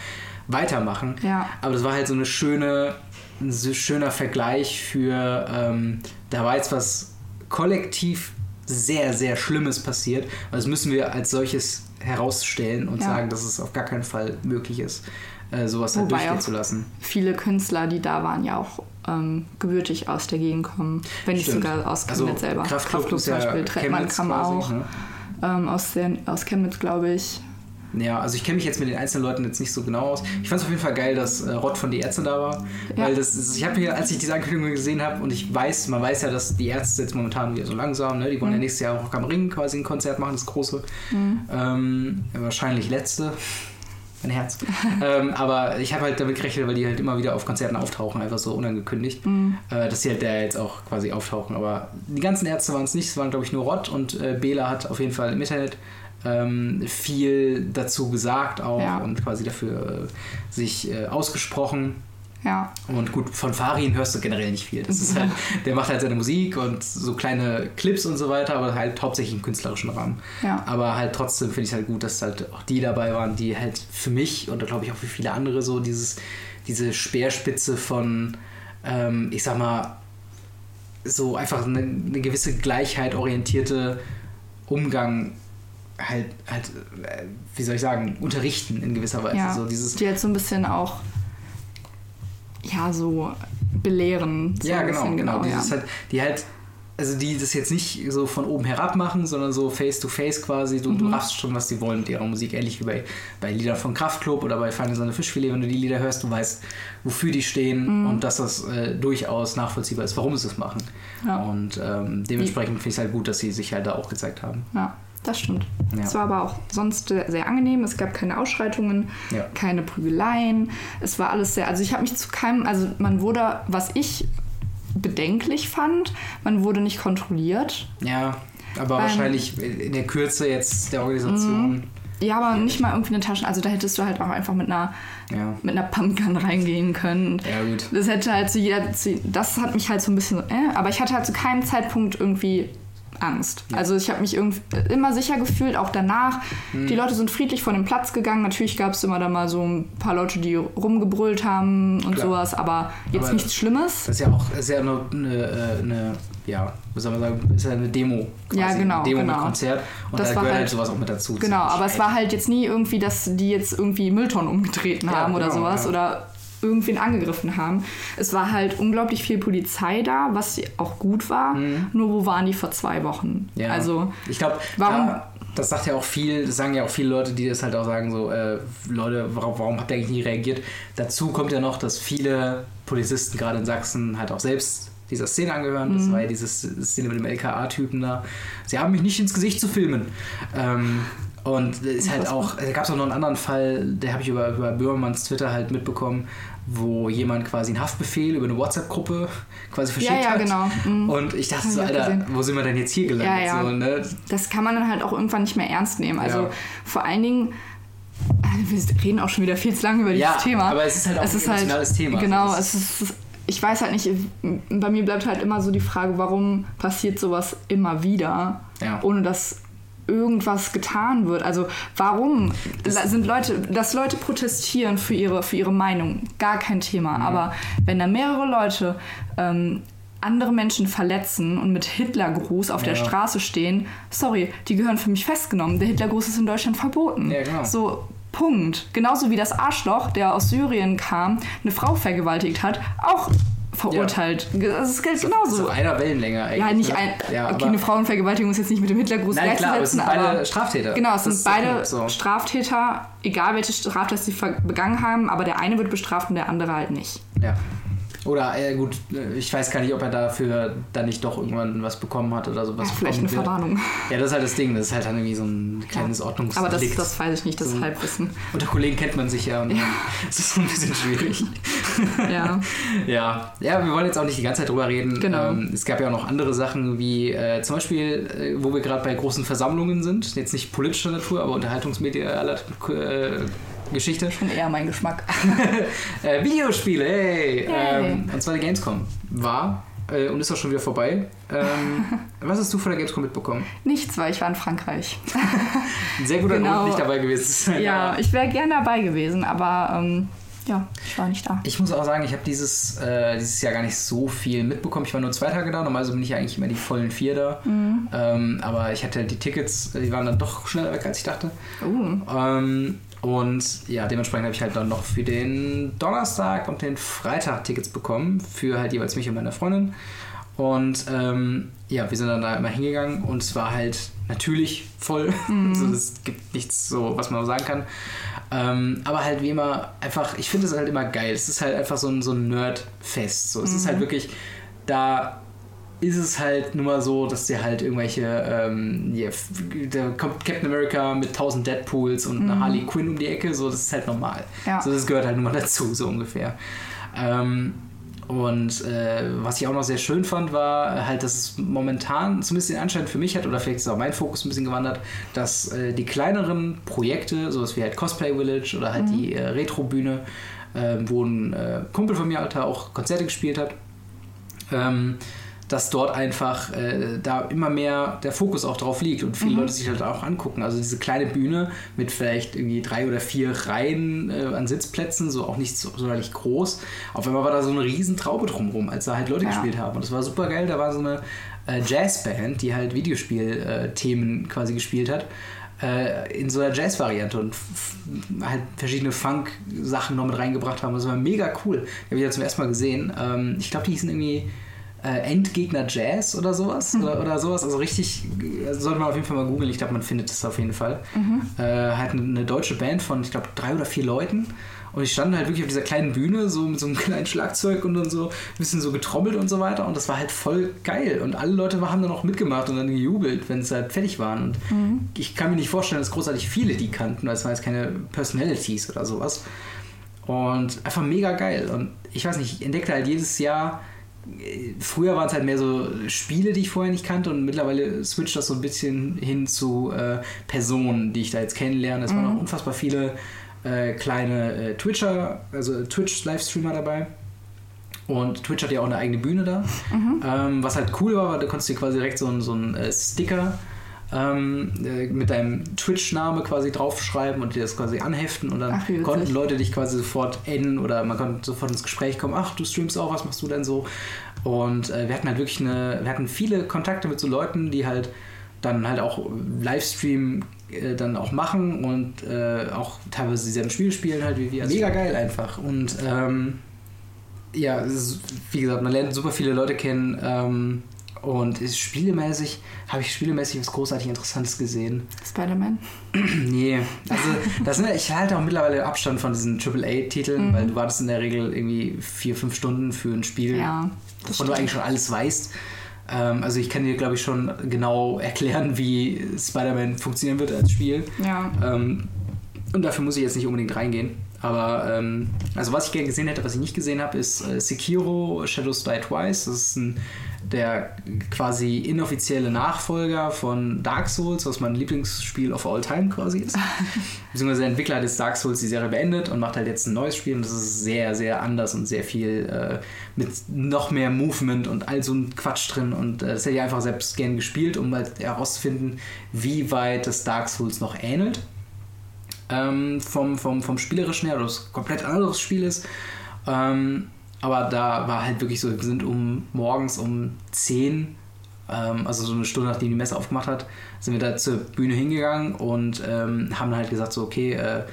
weitermachen. Ja. Aber das war halt so eine schöne, ein so schöner Vergleich für, ähm, da war jetzt was kollektiv sehr, sehr Schlimmes passiert. Das müssen wir als solches herausstellen und Ja. sagen, dass es auf gar keinen Fall möglich ist, äh, sowas halt Wobei durchgehen auch- zu lassen. Viele Künstler, die da waren, ja auch ähm, gebürtig aus der Gegend kommen. Wenn nicht sogar aus Also Chemnitz selber. Kraftklub ist zum Beispiel, Trettmann kam quasi, auch. ne? Ähm, aus, der, aus Chemnitz, glaube ich. Ja, also ich kenne mich jetzt mit den einzelnen Leuten jetzt nicht so genau aus. Ich fand es auf jeden Fall geil, dass äh, Rott von die Ärzte da war. Ja. Weil das ist, ich habe hier, als ich diese Ankündigung gesehen habe und ich weiß, man weiß ja, dass die Ärzte jetzt momentan wieder so langsam, ne? die wollen ja nächstes Jahr auch am Ring quasi ein Konzert machen, das große. Ähm, wahrscheinlich letzte. Mein Herz. ähm, aber ich habe halt damit gerechnet, weil die halt immer wieder auf Konzerten auftauchen, einfach so unangekündigt, äh, dass sie halt da jetzt auch quasi auftauchen. Aber die ganzen Ärzte waren es nicht, es waren glaube ich nur Rott und äh, Bela hat auf jeden Fall im Internet ähm, viel dazu gesagt auch Ja. und quasi dafür äh, sich äh, ausgesprochen. Ja. Und gut, von Farin hörst du generell nicht viel. Das ist halt, der macht halt seine Musik und so kleine Clips und so weiter, aber halt hauptsächlich im künstlerischen Rahmen. Ja. Aber halt trotzdem finde ich es halt gut, dass halt auch die dabei waren, die halt für mich und glaube ich auch für viele andere so dieses, diese Speerspitze von, ähm, ich sag mal, so einfach eine, eine gewisse Gleichheit orientierte Umgang halt, halt, äh, wie soll ich sagen, unterrichten in gewisser Weise. ja. So dieses, die jetzt so ein bisschen auch ja so belehren. So ja, genau, bisschen, genau. ja. Dieses halt, die halt, also die das jetzt nicht so von oben herab machen, sondern so face to face quasi. Du, Mhm. du raffst schon, was die wollen mit ihrer Musik. Ähnlich wie bei, bei Liedern von Kraftklub oder bei Feine Sonne Fischfilet. Wenn du die Lieder hörst, du weißt, wofür die stehen Mhm. und dass das äh, durchaus nachvollziehbar ist, warum sie es machen. Ja. Und ähm, dementsprechend finde ich es halt gut, dass sie sich halt da auch gezeigt haben. Ja, das stimmt. Ja. Es war aber auch sonst sehr angenehm. Es gab keine Ausschreitungen, Ja. keine Prügeleien. Es war alles sehr. Also ich habe mich zu keinem. Also man wurde, was ich bedenklich fand, man wurde nicht kontrolliert. Ja, aber Beim- wahrscheinlich in der Kürze jetzt der Organisation. Ja, aber nicht mal irgendwie eine Tasche. Also da hättest du halt auch einfach mit einer Ja. mit einer Pumpgun reingehen können. Ja, gut. Das hätte halt zu jeder. Das hat mich halt so ein bisschen. Äh, aber ich hatte halt zu keinem Zeitpunkt irgendwie Angst. Also ich habe mich irgendwie immer sicher gefühlt, auch danach. Hm. Die Leute sind friedlich von dem Platz gegangen. Natürlich gab es immer da mal so ein paar Leute, die rumgebrüllt haben und Klar. sowas, aber jetzt Aber nichts Schlimmes. Das ist ja auch ist ja nur eine, äh, eine ja, wie soll man sagen, ist ja eine Demo. Ja, genau, Demo genau. mit Konzert. Und Das da war gehört halt halt- sowas auch mit dazu. Genau, aber es war halt jetzt nie irgendwie, dass die jetzt irgendwie Mülltonnen umgetreten Ja, haben oder genau, sowas ja. oder irgendwen angegriffen haben. Es war halt unglaublich viel Polizei da, was auch gut war. Nur wo waren die vor zwei Wochen? Mhm. Ja. Also ich glaube, warum- da, das sagt ja auch viel, das sagen ja auch viele Leute, die das halt auch sagen, so, äh, Leute, warum, warum habt ihr eigentlich nie reagiert? Dazu kommt ja noch, dass viele Polizisten gerade in Sachsen halt auch selbst dieser Szene angehören. Mhm. Das war ja diese Szene mit dem LKA-Typen da. Sie haben mich nicht ins Gesicht zu filmen. Ähm, und es ist halt auch, da gab es auch noch einen anderen Fall, der habe ich über, über Böhmermanns Twitter halt mitbekommen, wo jemand quasi einen Haftbefehl über eine WhatsApp-Gruppe quasi verschickt ja, hat. genau. Mhm. Und ich dachte so, Alter, gesehen. wo sind wir denn jetzt hier gelandet? Ja, ja. So, ne? das kann man dann halt auch irgendwann nicht mehr ernst nehmen. Also Ja. vor allen Dingen, also wir reden auch schon wieder viel zu lange über Ja, dieses Thema. aber es ist halt auch ein emotionales Thema. Genau, Also es ist, ich weiß halt nicht, bei mir bleibt halt immer so die Frage, warum passiert sowas immer wieder, Ja. ohne dass irgendwas getan wird. Also warum sind Leute, dass Leute protestieren für ihre, für ihre Meinung, gar kein Thema. Mhm. Aber wenn da mehrere Leute ähm, andere Menschen verletzen und mit Hitlergruß auf der Ja. Straße stehen, sorry, die gehören für mich festgenommen. Der Hitlergruß ist in Deutschland verboten. Ja, genau. So, Punkt. Genauso wie das Arschloch, der aus Syrien kam, eine Frau vergewaltigt hat, auch verurteilt. Also es gilt genauso. So einer Wellenlänge eigentlich. Ja, nicht ne? ein. Ja, okay, eine Frauenvergewaltigung ist jetzt nicht mit dem Hitlergruß Nein, klar, aber es sind gleichzusetzen, beide. Straftäter. Genau, es Das sind beide so. Straftäter, egal welche Straftat sie begangen haben, aber der eine wird bestraft und der andere halt nicht. Ja. Oder, äh, gut, äh, ich weiß gar nicht, ob er dafür dann nicht doch irgendwann was bekommen hat oder sowas. Ja, vielleicht eine. Verwarnung. Ja, das ist halt das Ding. Das ist halt dann irgendwie so ein kleines Aber das, das weiß ich nicht, das So. Halbwissen. Unter Kollegen kennt man sich ja und es ist so ein bisschen schwierig. Ja. Ja, ja, wir wollen jetzt auch nicht die ganze Zeit drüber reden. Genau. Ähm, es gab ja auch noch andere Sachen, wie äh, zum Beispiel, äh, wo wir gerade bei großen Versammlungen sind, jetzt nicht politischer Natur, aber unterhaltungsmedialer äh, Geschichte. Schon eher mein Geschmack. Äh, Videospiele, hey! Yay. Ähm, und zwar die Gamescom war äh, und ist auch schon wieder vorbei. Ähm, was hast du von der Gamescom mitbekommen? Nichts, weil ich war in Frankreich. Ein sehr guter Genau. Grund, nicht dabei gewesen zu sein. Ja, aber ich wäre gern dabei gewesen, aber ähm, ja, ich war nicht da. Ich muss auch sagen, ich habe dieses, äh, dieses Jahr gar nicht so viel mitbekommen. Ich war nur zwei Tage da. Normalerweise bin ich ja eigentlich immer die vollen vier da. Mhm. Ähm, aber ich hatte die Tickets, die waren dann doch schneller weg, als ich dachte. Uh, Ähm, und ja, dementsprechend habe ich halt dann noch für den Donnerstag und den Freitag Tickets bekommen. Für halt jeweils mich und meine Freundin. Und ähm, ja, wir sind dann da immer hingegangen und es war halt natürlich voll. Also es gibt nichts so, was man sagen kann. Ähm, aber halt wie immer einfach, ich finde es halt immer geil. Es ist halt einfach so ein, so ein Nerd-Fest. So. Es ist halt wirklich, da ist es halt nur mal so, dass dir halt irgendwelche, ähm, f- da kommt Captain America mit 1000 Deadpools und eine Harley Quinn um die Ecke, so, das ist halt normal. Ja. So, das gehört halt nur mal dazu, so ungefähr. Ähm, und äh, was ich auch noch sehr schön fand, war halt, dass es momentan zumindest den Anschein für mich hat, oder vielleicht ist auch mein Fokus ein bisschen gewandert, dass äh, die kleineren Projekte, sowas wie halt Cosplay Village oder halt die äh, Retro-Bühne, äh, wo ein äh, Kumpel von mir, Alter, auch Konzerte gespielt hat, ähm, dass dort einfach äh, da immer mehr der Fokus auch drauf liegt und viele Leute sich halt auch angucken. Also diese kleine Bühne mit vielleicht irgendwie drei oder vier Reihen äh, an Sitzplätzen, so auch nicht so sonderlich groß. Auf einmal war da so eine riesen Traube drumherum, als da halt Leute Ja. gespielt haben. Und das war super geil. Da war so eine äh, Jazzband, die halt Videospiel-Themen quasi gespielt hat. äh, In so einer Jazz-Variante und halt verschiedene Funk-Sachen noch mit reingebracht haben. Das war mega cool. Die habe ich ja zum ersten Mal gesehen. Ähm, ich glaube, die hießen irgendwie äh, Endgegner Jazz oder sowas. Oder, oder sowas. Also richtig, äh, sollte man auf jeden Fall mal googeln. Ich glaube, man findet es auf jeden Fall. Äh, halt eine, eine deutsche Band von, ich glaube, drei oder vier Leuten. Und die standen halt wirklich auf dieser kleinen Bühne, so mit so einem kleinen Schlagzeug und dann so ein bisschen so getrommelt und so weiter. Und das war halt voll geil. Und alle Leute haben dann auch mitgemacht und dann gejubelt, wenn es halt fertig waren. Und ich kann mir nicht vorstellen, dass großartig viele die kannten, weil es waren jetzt keine Personalities oder sowas. Und einfach mega geil. Und ich weiß nicht, ich entdeckte halt jedes Jahr. Früher waren es halt mehr so Spiele, die ich vorher nicht kannte, und mittlerweile switcht das so ein bisschen hin zu äh, Personen, die ich da jetzt kennenlerne. Es waren auch unfassbar viele äh, kleine äh, Twitcher, also Twitch-Livestreamer dabei. Und Twitch hat ja auch eine eigene Bühne da. Ähm, was halt cool war, da konntest du dir quasi direkt so einen so einen, äh, Sticker ähm, äh, mit deinem Twitch-Name quasi draufschreiben und dir das quasi anheften und dann Ach, konnten Leute dich quasi sofort adden oder man konnte sofort ins Gespräch kommen, ach, du streamst auch, was machst du denn so? Und äh, wir hatten halt wirklich eine, wir hatten viele Kontakte mit so Leuten, die halt dann halt auch Livestream äh, dann auch machen und äh, auch teilweise dieselben Spiele spielen halt wie wir. Also mega geil einfach. Und ähm, ja, ist, wie gesagt, man lernt super viele Leute kennen. Ähm, und ist spielemäßig, habe ich spielemäßig was großartig Interessantes gesehen. Spider-Man. Nee, also das ich halte auch mittlerweile Abstand von diesen AAA-Titeln, weil du wartest in der Regel irgendwie vier, fünf Stunden für ein Spiel, Ja, wovon du eigentlich schon alles weißt. Ähm, also ich kann dir, glaube ich, schon genau erklären, wie Spider-Man funktionieren wird als Spiel. Ja. Ähm, und dafür muss ich jetzt nicht unbedingt reingehen. Aber, ähm, also was ich gerne gesehen hätte, was ich nicht gesehen habe, ist äh, Sekiro Shadows Die Twice. Das ist ein, der quasi inoffizielle Nachfolger von Dark Souls, was mein Lieblingsspiel of all time quasi ist. Beziehungsweise der Entwickler hat jetzt Dark Souls die Serie beendet und macht halt jetzt ein neues Spiel und das ist sehr, sehr anders und sehr viel äh, mit noch mehr Movement und all so ein Quatsch drin und äh, das hätte ich einfach selbst gern gespielt, um halt herauszufinden, wie weit das Dark Souls noch ähnelt ähm, vom, vom, vom Spielerischen her, das komplett anderes Spiel ist. Ähm, aber da war halt wirklich so, wir sind um morgens um 10, ähm, also so eine Stunde nachdem die Messe aufgemacht hat, sind wir da zur Bühne hingegangen und ähm, haben halt gesagt, so, okay, äh,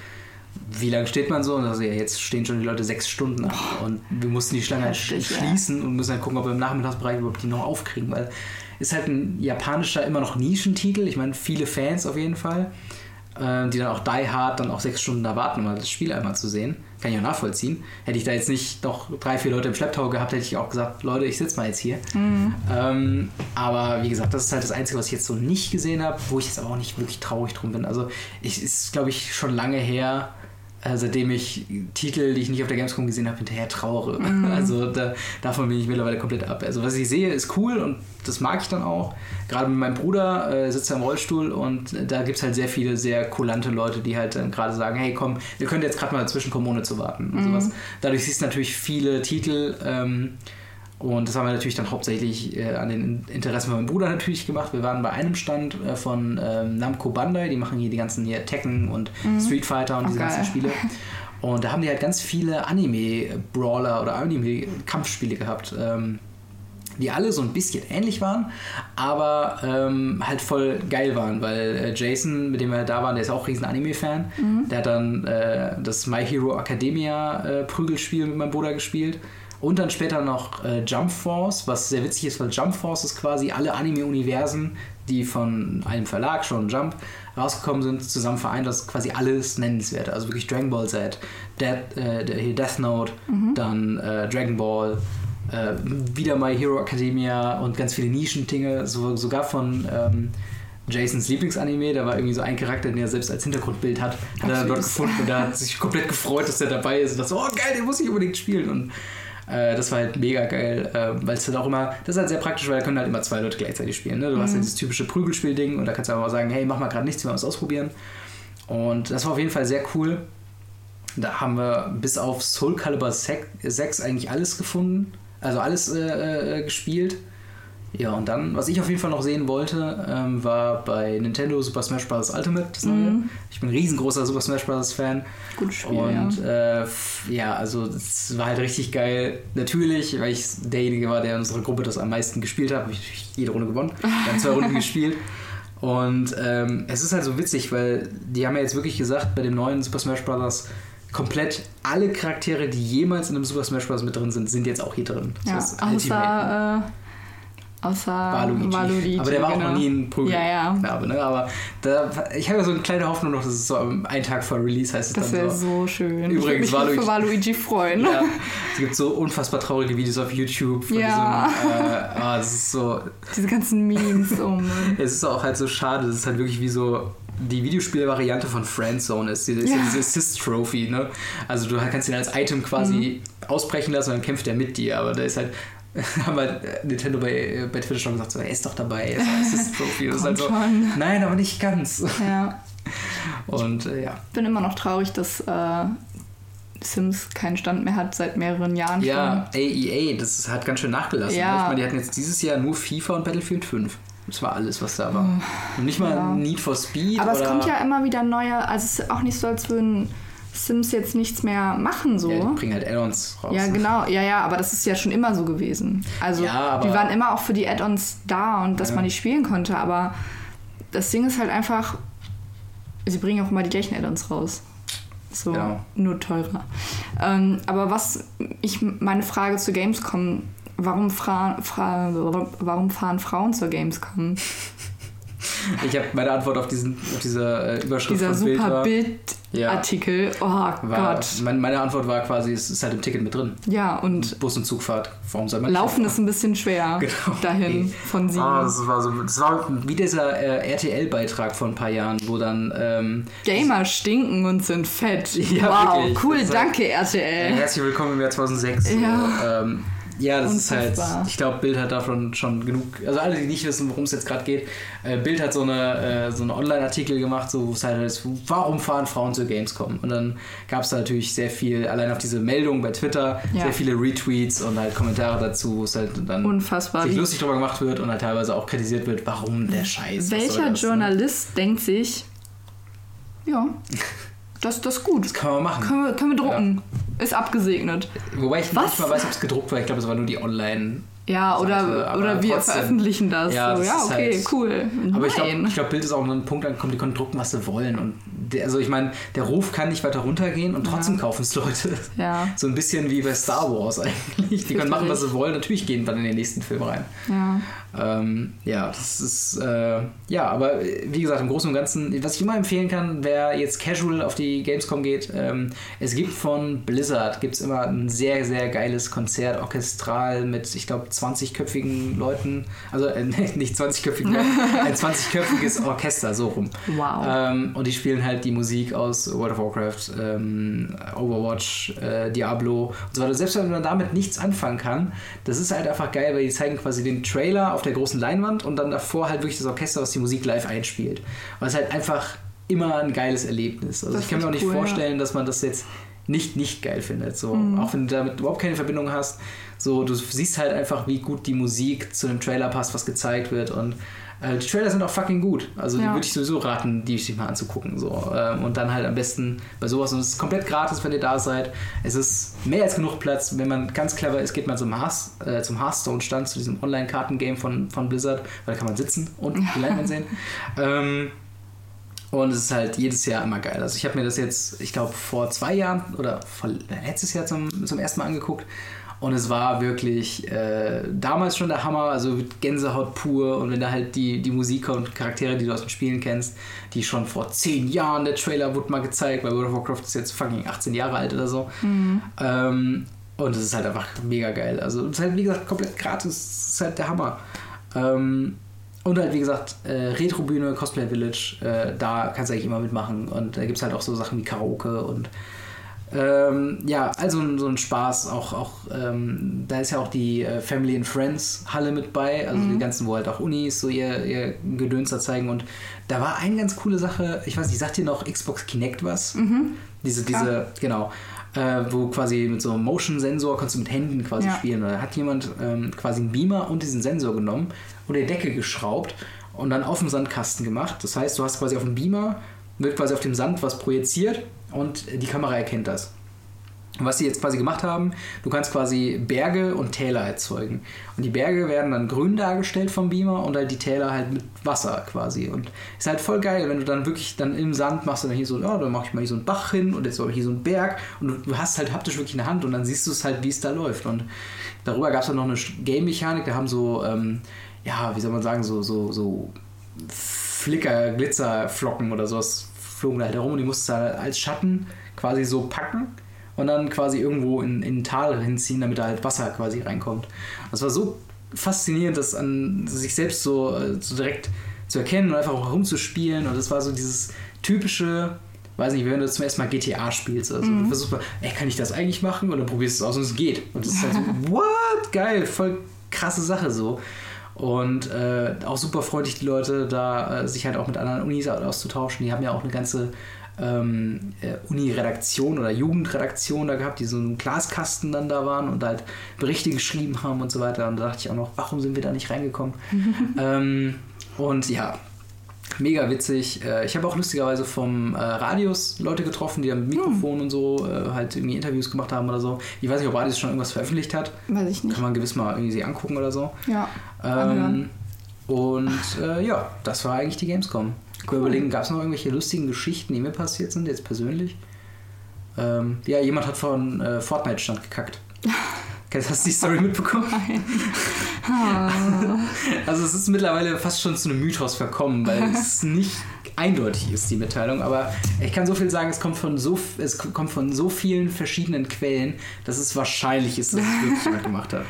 wie lange steht man so? Und also ja, jetzt stehen schon die Leute sechs Stunden an. Und wir mussten die Schlange halt schließen ja. und müssen halt gucken, ob wir im Nachmittagsbereich überhaupt die noch aufkriegen, weil ist halt ein japanischer immer noch Nischentitel. Ich meine, viele Fans auf jeden Fall äh, die dann auch die hard dann auch sechs Stunden da warten, um das Spiel einmal zu sehen. Kann ich auch nachvollziehen. Hätte ich da jetzt nicht noch drei, vier Leute im Schlepptau gehabt, hätte ich auch gesagt, Leute, ich sitze mal jetzt hier. Mhm. Ähm, aber wie gesagt, das ist halt das Einzige, was ich jetzt so nicht gesehen habe, wo ich jetzt aber auch nicht wirklich traurig drum bin. Also ich ist, glaube ich, schon lange her, seitdem ich Titel, die ich nicht auf der Gamescom gesehen habe, hinterher trauere. Mhm. Also da, davon bin ich mittlerweile komplett ab. Also was ich sehe, ist cool und das mag ich dann auch. Gerade mit meinem Bruder äh, sitzt er im Rollstuhl und da gibt es halt sehr viele sehr kulante Leute, die halt dann gerade sagen, hey komm, wir können jetzt gerade mal dazwischen kommen, ohne zu warten und mhm. sowas. Dadurch siehst du natürlich viele Titel ähm, und das haben wir natürlich dann hauptsächlich äh, an den Interessen von meinem Bruder natürlich gemacht. Wir waren bei einem Stand äh, von ähm, Namco Bandai, die machen hier die ganzen hier Tekken und mhm. Street Fighter und oh, diese geil. ganzen Spiele. Und da haben die halt ganz viele Anime-Brawler oder Anime-Kampfspiele gehabt. Ähm, die alle so ein bisschen ähnlich waren, aber ähm, halt voll geil waren, weil äh, Jason, mit dem wir da waren, der ist auch riesen Anime-Fan. Mhm. Der hat dann äh, das My Hero Academia äh, Prügelspiel mit meinem Bruder gespielt. Und dann später noch äh, Jump Force, was sehr witzig ist, weil Jump Force ist quasi alle Anime-Universen, die von einem Verlag, schon Jump, rausgekommen sind, zusammen vereint. Das ist quasi alles nennenswert. Also wirklich Dragon Ball Z, Death, äh, Death Note, mhm. dann äh, Dragon Ball, äh, wieder My Hero Academia und ganz viele Nischendinge, so, sogar von ähm, Jasons Lieblingsanime, da war irgendwie so ein Charakter, den er selbst als Hintergrundbild hat, hat er dort gefunden und da hat sich komplett gefreut, dass er dabei ist und dachte so, oh geil, den muss ich unbedingt spielen und äh, das war halt mega geil, äh, weil es halt auch immer, das ist halt sehr praktisch, weil da können halt immer zwei Leute gleichzeitig spielen. Ne? Du mhm. hast ja dieses typische Prügelspiel-Ding und da kannst du aber auch sagen, hey, mach mal gerade nichts, wir wollen es ausprobieren. Und das war auf jeden Fall sehr cool. Da haben wir bis auf Soul Calibur 6 eigentlich alles gefunden, also alles äh, äh, gespielt. Ja, und dann, was ich auf jeden Fall noch sehen wollte, ähm, war bei Nintendo Super Smash Bros. Ultimate, das neue. Mhm. Ich bin ein riesengroßer Super Smash Bros. Fan. Gutes Spiel, Und ja. Äh, ja, also es war halt richtig geil. Natürlich, weil ich derjenige war, der in unserer Gruppe das am meisten gespielt hat, habe ich jede Runde gewonnen. Wir haben zwei Runden gespielt. Und ähm, es ist halt so witzig, weil die haben ja jetzt wirklich gesagt, bei dem neuen Super Smash Bros. komplett alle Charaktere, die jemals in einem Super Smash Bros. mit drin sind, sind jetzt auch hier drin. Das ja, außer Außer Waluigi. Waluigi. Aber der war genau. auch noch nie ein Prügel. Ja, ja. Knabe, ne? Aber da, ich habe ja so eine kleine Hoffnung noch, dass es so ein Tag vor Release heißt. Es das wäre so. so schön. Übrigens, ich würde mich für Waluigi freuen. Ja, es gibt so unfassbar traurige Videos auf YouTube von ja. diesem. Äh, oh, das ist so. Diese ganzen Memes, oh Mann. es ist auch halt so schade. Das ist halt wirklich wie so die Videospielvariante von Friendzone ist. Ist ja. diese Assist-Trophy, ne? Also du kannst ihn als Item quasi mhm. ausbrechen lassen und dann kämpft er mit dir, aber da ist halt haben wir Nintendo bei, bei Twitter schon gesagt, so, er ist doch dabei, er ist Assist-Trophy. Das ist halt so, nein, aber nicht ganz. Ja. Und äh, ja. Ich bin immer noch traurig, dass äh, Sims keinen Stand mehr hat seit mehreren Jahren ja, schon. AEA, das hat ganz schön nachgelassen. Ja. Ich meine, die hatten jetzt dieses Jahr nur FIFA und Battlefield 5. Das war alles, was da war. Und nicht mal ja. Need for Speed. Aber es kommt ja immer wieder neue, also es ist auch nicht so, als würden Sims jetzt nichts mehr machen so. Ja, die bringen halt Add-ons raus. Ja, genau. Ja, ja, aber das ist ja schon immer so gewesen. Also ja, die waren immer auch für die Add-ons da und dass ja. man die spielen konnte, aber das Ding ist halt einfach, sie bringen auch immer die gleichen Add-ons raus. So, genau. nur teurer. Ähm, aber was ich, meine Frage zu Gamescom, warum, fra, fra, warum fahren Frauen zur Gamescom? Ich habe meine Antwort auf, diesen, auf diese äh, Überschrift Dieser von super Bild, Bild Ja. Artikel. Oh War, Gott. mein, meine Antwort war quasi, es ist halt im Ticket mit drin. Ja, und Bus- und Zugfahrt. Warum soll man Laufen fahren? ist ein bisschen schwer Genau. dahin von sieben. Ah, das war so, das war wie dieser äh, RTL-Beitrag vor ein paar Jahren, wo dann ähm, Gamer stinken und sind fett. Ja, wow, wirklich. cool, Das danke äh, RTL. herzlich willkommen im Jahr 2006. So, Ja. ähm, ja, das ist Unfassbar. halt, ich glaube, Bild hat davon schon genug, also alle, die nicht wissen, worum es jetzt gerade geht, äh, Bild hat so eine, äh, so einen Online-Artikel gemacht, so, wo es halt ist, warum fahren Frauen zur Gamescom? Und dann gab es da natürlich sehr viel, allein auf diese Meldung bei Twitter, Ja. sehr viele Retweets und halt Kommentare dazu, wo es halt dann Unfassbar. sich lustig drüber gemacht wird und halt teilweise auch kritisiert wird, warum der Scheiß. Welcher das, ne? Journalist denkt sich, ja, das, das ist gut. Das kann man machen. Können wir, können wir drucken. Ist abgesegnet. Wobei ich Was? nicht mal weiß, ob es gedruckt war. Ich glaube, es war nur die Online- Ja, oder, oder wir trotzdem. veröffentlichen das. Ja, so, das ja okay, halt- cool. Aber ich glaube, Nein. ich glaub, Bild ist auch an einen Punkt angekommen, die können drucken, was sie wollen. Und also ich meine, der Ruf kann nicht weiter runtergehen und trotzdem Ja. kaufen es Leute. Ja. So ein bisschen wie bei Star Wars eigentlich. Die können machen, was sie wollen. Natürlich gehen dann in den nächsten Film rein. ja. Ähm, ja, das ist, äh, ja, aber äh, wie gesagt, im Großen und Ganzen, was ich immer empfehlen kann, wer jetzt casual auf die Gamescom geht, ähm, es gibt von Blizzard, gibt es immer ein sehr, sehr geiles Konzert, orchestral mit, ich glaube, 20-köpfigen Leuten, also äh, nicht 20-köpfigen Leuten, ein 20-köpfiges Orchester, so rum. Wow. Ähm, und die spielen halt die Musik aus World of Warcraft, ähm, Overwatch, äh, Diablo und so weiter. Selbst wenn man damit nichts anfangen kann, das ist halt einfach geil, weil die zeigen quasi den Trailer auf der großen Leinwand und dann davor halt wirklich das Orchester, was die Musik live einspielt. Und es ist halt einfach immer ein geiles Erlebnis. Also Das ich kann mir auch nicht cool, ja. vorstellen, dass man das jetzt nicht nicht geil findet. So, Mhm. Auch wenn du damit überhaupt keine Verbindung hast. So, du siehst halt einfach, wie gut die Musik zu dem Trailer passt, was gezeigt wird. Und äh, die Trailer sind auch fucking gut. Also die Ja. würde ich sowieso raten, die sich mal anzugucken. So. Ähm, und dann halt am besten bei sowas. Und es ist komplett gratis, wenn ihr da seid. Es ist mehr als genug Platz. Wenn man ganz clever ist, geht man zum, Hearth, äh, zum Hearthstone-Stand, zu diesem Online-Karten-Game von, von Blizzard, weil da kann man sitzen und die Leinwand sehen. Ähm, und es ist halt jedes Jahr immer geil. Also ich habe mir das jetzt, ich glaube, vor zwei Jahren oder vor, letztes Jahr zum, zum ersten Mal angeguckt. Und es war wirklich äh, damals schon der Hammer, also Gänsehaut pur. Und wenn da halt die, die Musiker und Charaktere, die du aus den Spielen kennst, die schon vor zehn Jahren, der Trailer wurde mal gezeigt, weil World of Warcraft ist jetzt fucking 18 Jahre alt oder so. Ähm, und es ist halt einfach mega geil. Also es ist halt, wie gesagt, komplett gratis. Es ist halt der Hammer. Ähm, und halt, wie gesagt, äh, Retrobühne, Cosplay Village, äh, da kannst du eigentlich immer mitmachen. Und da gibt es halt auch so Sachen wie Karaoke und ähm, ja, also so ein Spaß. Auch, auch ähm, da ist ja auch die äh, Family and Friends Halle mit bei, also die ganzen, wo halt auch Unis so ihr, ihr Gedöns da zeigen. Und da war eine ganz coole Sache, ich weiß nicht, sagt ihr noch Xbox Kinect was? Diese, diese, genau. Äh, wo quasi mit so einem Motion-Sensor kannst du mit Händen quasi Ja. spielen. Da hat jemand ähm, quasi einen Beamer und diesen Sensor genommen und die Decke geschraubt und dann auf dem Sandkasten gemacht. Das heißt, du hast quasi auf dem Beamer, wird quasi auf dem Sand was projiziert und die Kamera erkennt das. Und was sie jetzt quasi gemacht haben, du kannst quasi Berge und Täler erzeugen. Und die Berge werden dann grün dargestellt vom Beamer und halt die Täler halt mit Wasser quasi. Und ist halt voll geil, wenn du dann wirklich dann im Sand machst dann hier so, ja, dann mach ich mal hier so einen Bach hin und jetzt aber hier so einen Berg und du- du hast halt haptisch wirklich eine Hand und dann siehst du es halt, wie es da läuft. Und darüber gab es dann noch eine Game-Mechanik, da haben so, ähm, ja, wie soll man sagen, so, so, so Flicker, Glitzerflocken oder sowas flogen da halt herum und die musst du halt als Schatten quasi so packen und dann quasi irgendwo in, in ein Tal hinziehen, damit da halt Wasser quasi reinkommt. Das war so faszinierend, das an sich selbst so, so direkt zu erkennen und einfach auch herumzuspielen und das war so dieses typische weiß nicht, wenn du zum ersten Mal GTA spielst, also du versuchst mal, ey, kann ich das eigentlich machen? Und dann probierst du es aus und es geht. Und das ist halt so, what? Geil, voll krasse Sache so. Und äh, auch super freundlich, die Leute da äh, sich halt auch mit anderen Unis auszutauschen. Die haben ja auch eine ganze ähm, äh, Uni-Redaktion oder Jugendredaktion da gehabt, die so einen Glaskasten dann da waren und halt Berichte geschrieben haben und so weiter. Und da dachte ich auch noch, warum sind wir da nicht reingekommen? ähm, und ja, mega witzig. Äh, Ich habe auch lustigerweise vom äh, Radius Leute getroffen, die dann mit Mikrofon und so äh, halt irgendwie Interviews gemacht haben oder so. Ich weiß nicht, ob Radius schon irgendwas veröffentlicht hat. Weiß ich nicht. Kann man gewiss mal irgendwie sie angucken oder so. Ja. Ähm, und äh, ja, das war eigentlich die Gamescom. Ich Cool. überlegen, gab es noch irgendwelche lustigen Geschichten, die mir passiert sind, jetzt persönlich? Ähm, ja, jemand hat von äh, Fortnite-Stand gekackt. Hast du die Story mitbekommen? Ah. Also es ist mittlerweile fast schon zu einem Mythos verkommen, weil es nicht eindeutig ist, die Mitteilung. Aber ich kann so viel sagen, es kommt von so, es kommt von so vielen verschiedenen Quellen, dass es wahrscheinlich ist, dass es wirklich jemand gemacht hat.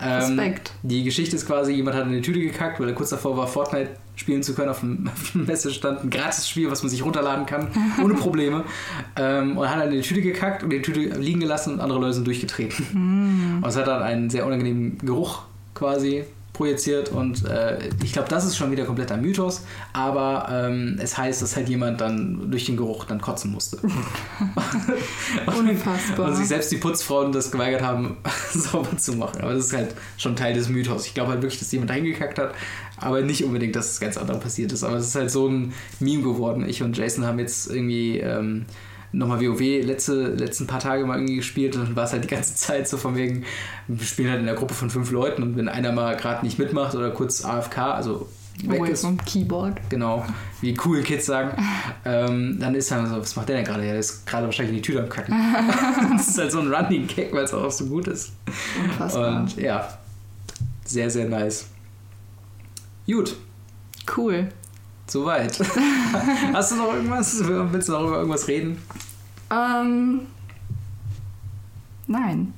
Ähm, Respekt. die Geschichte ist quasi, jemand hat in eine Tüte gekackt, weil er kurz davor war, Fortnite spielen zu können auf dem, auf dem Messestand. Ein gratis Spiel, was man sich runterladen kann, ohne Probleme. ähm, und hat dann in die Tüte gekackt und die Tüte liegen gelassen und andere Leute sind durchgetreten. Und es hat dann einen sehr unangenehmen Geruch quasi projiziert und äh, ich glaube, das ist schon wieder kompletter Mythos, aber ähm, es heißt, dass halt jemand dann durch den Geruch dann kotzen musste. Unfassbar. Und sich selbst die Putzfrauen das geweigert haben, sauber zu machen. Aber das ist halt schon Teil des Mythos. Ich glaube halt wirklich, dass jemand da hingekackt hat, aber nicht unbedingt, dass es ganz anderen passiert ist. Aber es ist halt so ein Meme geworden. Ich und Jason haben jetzt irgendwie ähm, nochmal WoW letzte, letzten paar Tage mal irgendwie gespielt und dann war es halt die ganze Zeit so von wegen, wir spielen halt in einer Gruppe von fünf Leuten und wenn einer mal gerade nicht mitmacht oder kurz AFK, also weg Away ist, vom Keyboard. genau, wie cool Kids sagen, ähm, dann ist er so, was macht der denn gerade? Ja, der ist gerade wahrscheinlich in die Tüte am Kacken. das ist halt so ein Running Gag, weil es auch so gut ist. Unfassbar. Und ja, sehr, sehr nice. Gut, cool. soweit. Hast du noch irgendwas? Willst du noch über irgendwas reden? Ähm, nein.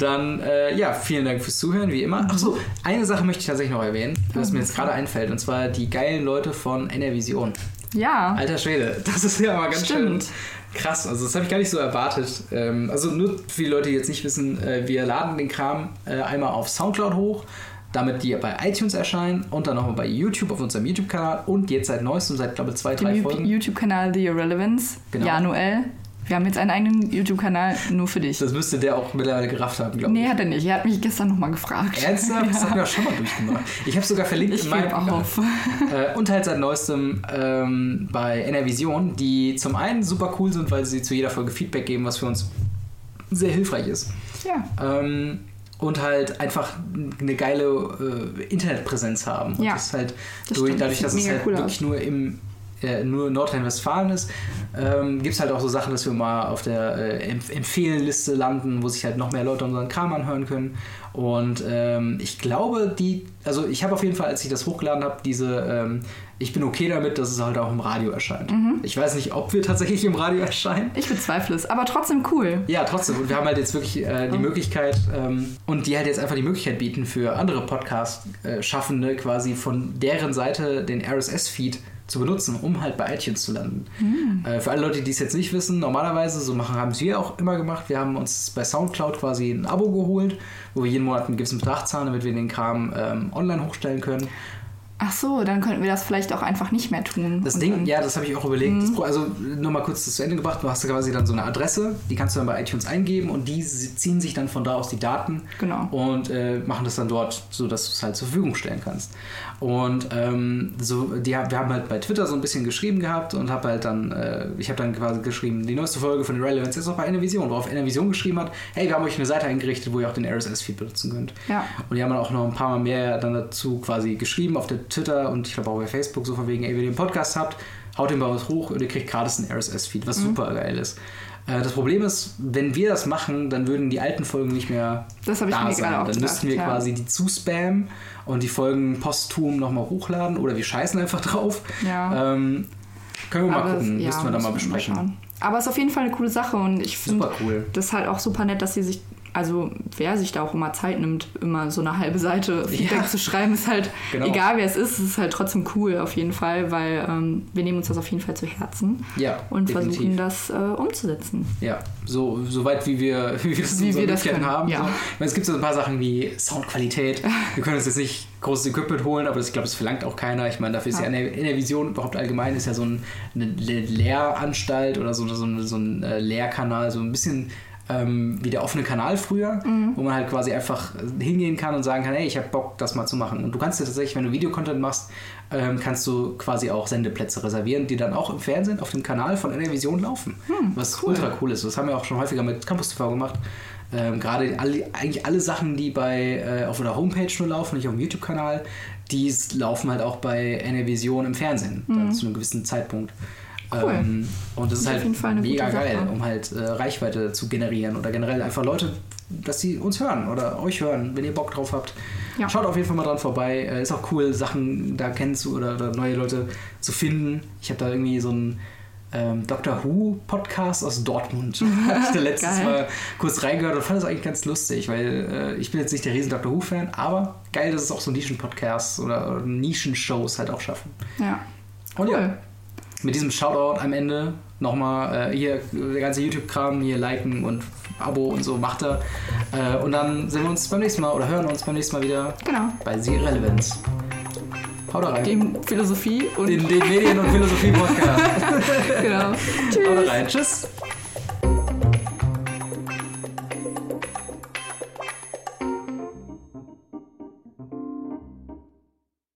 Dann, äh, ja, vielen Dank fürs Zuhören, wie immer. Achso, eine Sache möchte ich tatsächlich noch erwähnen, was mir jetzt gerade einfällt, und zwar die geilen Leute von NRVision. Ja, Alter Schwede, das ist ja mal ganz Stimmt. schön krass. Also, das habe ich gar nicht so erwartet. Ähm, also, nur für die Leute, die jetzt nicht wissen, äh, wir laden den Kram äh, einmal auf Soundcloud hoch, damit die bei iTunes erscheinen und dann nochmal bei YouTube auf unserem YouTube-Kanal und jetzt seit neuestem, seit glaube ich zwei, drei dem Folgen. YouTube-Kanal The Irrelevance. Genau. Ja, Noel. Wir haben jetzt einen eigenen YouTube-Kanal nur für dich. Das müsste der auch mittlerweile gerafft haben, glaube ich. Nee, hat er nicht. Er hat mich gestern nochmal gefragt. Ernsthaft? Das haben wir schon mal durchgemacht. Ich habe sogar verlinkt Ich in meinem auf. Äh, und halt seit neuestem ähm, bei NRVision, die zum einen super cool sind, weil sie zu jeder Folge Feedback geben, was für uns sehr hilfreich ist. Ja. Ähm, und halt einfach eine geile äh, Internetpräsenz haben. Und Ja, das ist halt das durch, dadurch, dass es halt wirklich nur im äh, nur Nordrhein-Westfalen ist, ähm, gibt es halt auch so Sachen, dass wir mal auf der äh, Empf Empfehlenliste landen, wo sich halt noch mehr Leute unseren Kram anhören können. Und ähm, ich glaube, die, also ich habe auf jeden Fall, als ich das hochgeladen habe, diese, ähm, ich bin okay damit, dass es halt auch im Radio erscheint. Mhm. Ich weiß nicht, ob wir tatsächlich im Radio erscheinen. Ich bezweifle es, aber trotzdem cool. Ja, trotzdem. Und wir haben halt jetzt wirklich äh, die Möglichkeit ähm, und die halt jetzt einfach die Möglichkeit bieten für andere Podcast-Schaffende quasi von deren Seite den RSS-Feed zu benutzen, um halt bei iTunes zu landen. Äh, für alle Leute, die es jetzt nicht wissen, normalerweise, so machen haben es wir auch immer gemacht. Wir haben uns bei Soundcloud quasi ein Abo geholt, wo wir jeden Monat einen gewissen Betrag zahlen, damit wir den Kram ähm, online hochstellen können. Ach so, dann könnten wir das vielleicht auch einfach nicht mehr tun. Das Ding, ja, das habe ich auch überlegt. Das Pro- also nur mal kurz das zu Ende gebracht. Du hast quasi dann so eine Adresse, die kannst du dann bei iTunes eingeben und die ziehen sich dann von da aus die Daten Genau. und äh, machen das dann dort, so dass du es halt zur Verfügung stellen kannst. Und ähm, so, die, wir haben halt bei Twitter so ein bisschen geschrieben gehabt und habe halt dann, äh, ich habe dann quasi geschrieben, die neueste Folge von Relevance ist auch bei Enervision, worauf Enervision geschrieben hat, hey, wir haben euch eine Seite eingerichtet, wo ihr auch den RSS-Feed benutzen könnt. Ja. Und die haben dann auch noch ein paar Mal mehr dann dazu quasi geschrieben auf der Twitter und ich glaube auch bei Facebook, so von wegen, ey, wenn ihr einen Podcast habt, haut den bei uns hoch und ihr kriegt gratis einen RSS-Feed, Mhm. was super geil ist. Äh, Das Problem ist, wenn wir das machen, dann würden die alten Folgen nicht mehr Das da sein. Dann gedacht, müssten wir ja. quasi die zuspammen und die Folgen posthum nochmal hochladen oder wir scheißen einfach drauf. Ja. Ähm, können wir mal Aber es- gucken, ja, müssten wir dann mal müssen besprechen. Aber es ist auf jeden Fall eine coole Sache und ich finde Super cool. das halt auch super nett, dass sie sich, also wer sich da auch immer Zeit nimmt, immer so eine halbe Seite Feedback Ja. zu schreiben, ist halt, Genau. egal wer es ist, es ist halt trotzdem cool auf jeden Fall, weil ähm, wir nehmen uns das auf jeden Fall zu Herzen Ja, und definitiv. versuchen das äh, umzusetzen. Ja, so, so weit wie wir, wie wir das, Wie wir das können, haben. ja. So. Meine, es gibt so ein paar Sachen wie Soundqualität. Wir können uns jetzt nicht großes Equipment holen, aber das, ich glaube, das verlangt auch keiner. Ich meine, dafür ist ja, in, der, in der Vision überhaupt allgemein ist ja so ein, eine Le- Lehranstalt oder so, so, ein- so ein äh, Lehrkanal, so ein bisschen ähm, wie der offene Kanal früher, Mhm. wo man halt quasi einfach hingehen kann und sagen kann, hey, ich habe Bock, das mal zu machen. Und du kannst ja tatsächlich, wenn du Videocontent machst, ähm, kannst du quasi auch Sendeplätze reservieren, die dann auch im Fernsehen auf dem Kanal von NRVision laufen. was Hm, cool. ultra cool ist. Das haben wir auch schon häufiger mit Campus TV gemacht. Ähm, Gerade alle, eigentlich alle Sachen, die bei äh, auf der Homepage nur laufen, nicht auf dem YouTube-Kanal, die laufen halt auch bei NRVision im Fernsehen, dann zu einem gewissen Zeitpunkt. Mhm. Cool. Ähm, und das ist ist auf halt jeden Fall eine mega geil, Sache. um halt äh, Reichweite zu generieren oder generell einfach Leute dass sie uns hören oder euch hören, wenn ihr Bock drauf habt. Ja. Schaut auf jeden Fall mal dran vorbei. Äh, ist auch cool, Sachen da kennenzu oder, oder neue Leute zu finden. Ich habe da irgendwie so einen ähm, Doctor Who Podcast aus Dortmund. Hab ich da letztes Geil. Mal kurz reingehört und fand das eigentlich ganz lustig, weil äh, ich bin jetzt nicht der riesen Doctor Who Fan, aber geil, dass es auch so Nischen-Podcasts oder Nischen-Shows halt auch schaffen. Ja. Und ja, Cool. Mit diesem Shoutout am Ende nochmal äh, hier der ganze YouTube-Kram, hier liken und Abo und so macht er. Äh, und dann sehen wir uns beim nächsten Mal oder hören uns beim nächsten Mal wieder Genau. bei The Relevance. Haut rein. Dem Philosophie und Den, den Medien- und Philosophie-Podcast. genau. Haut rein. Tschüss.